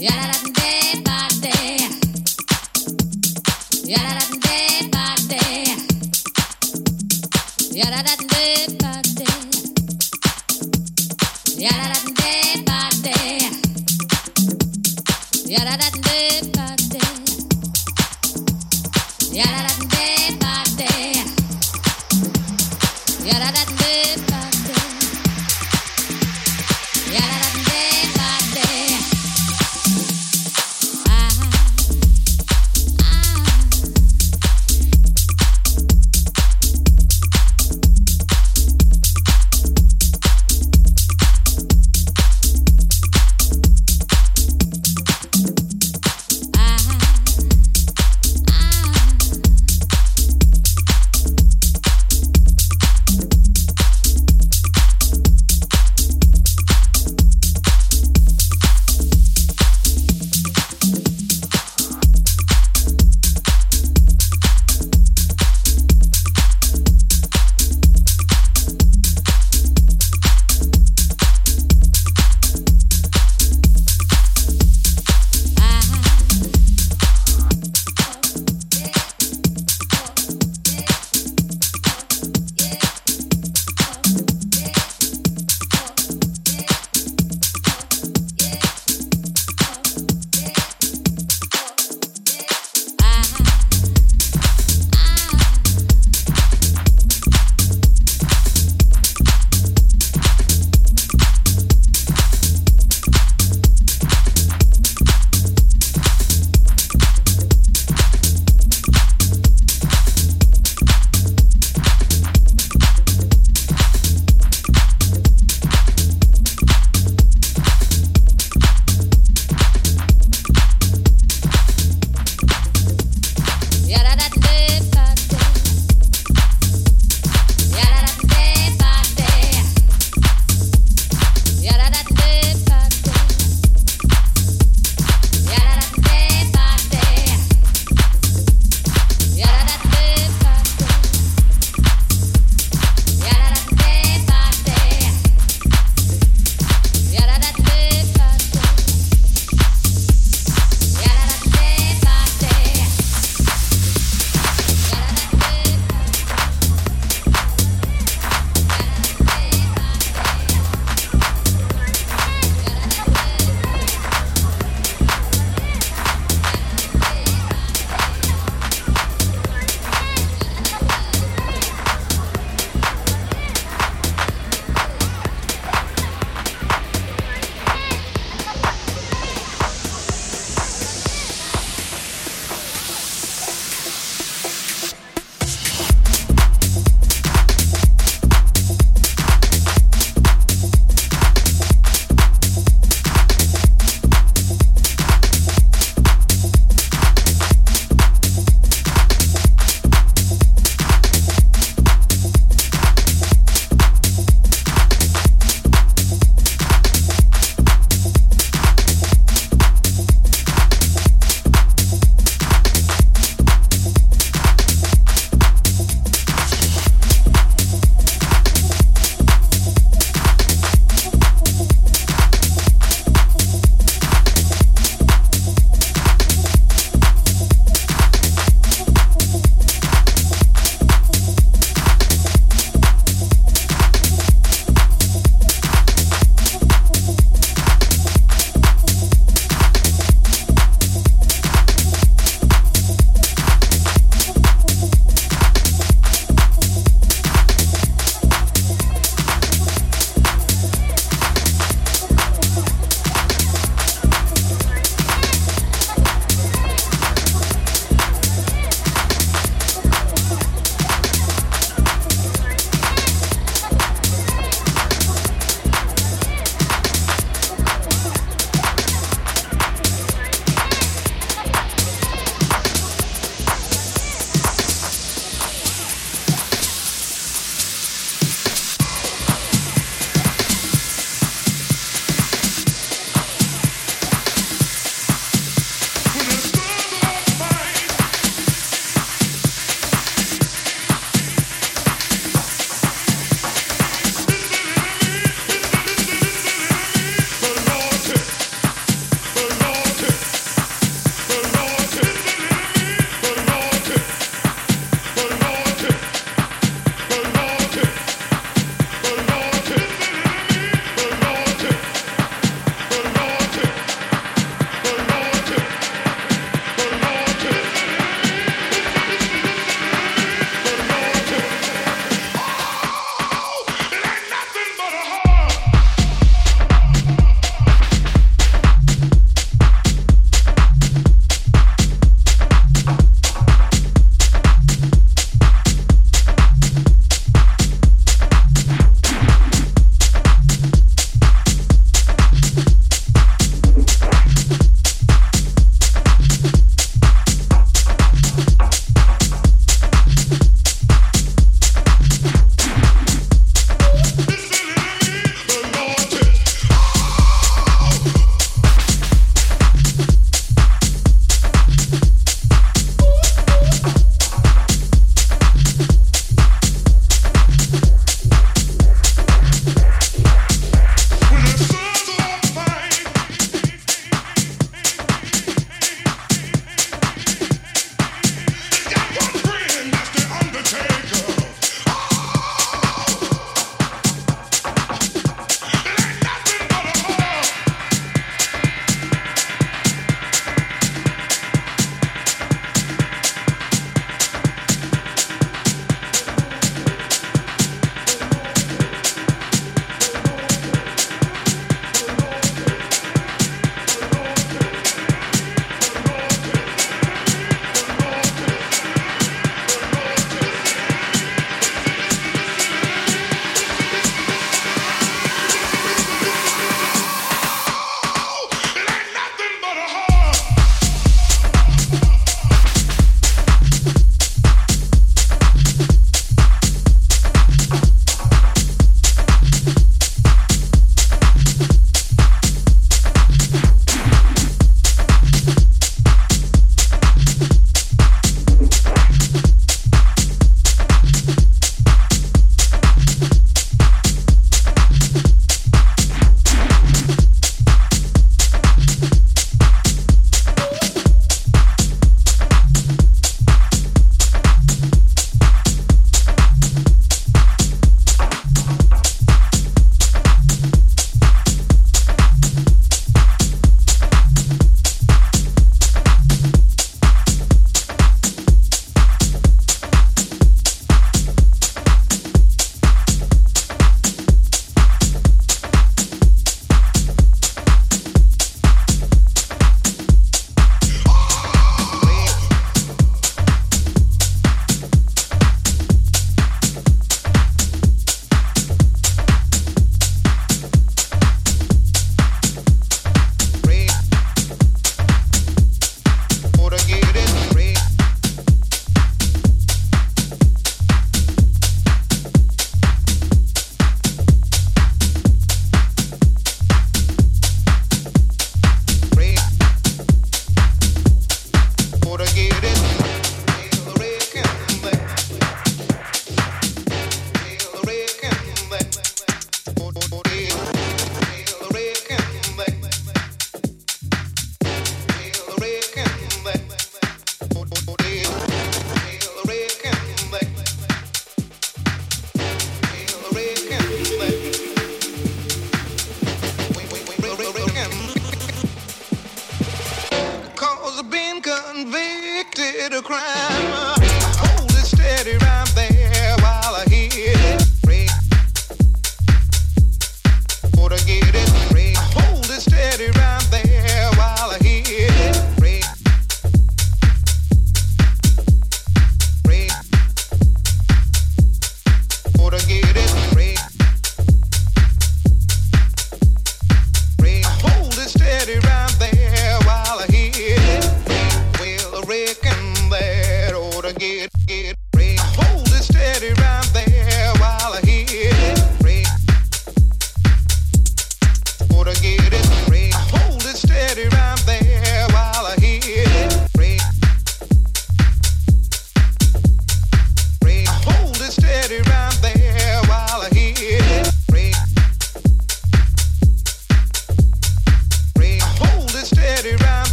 Y a la grande.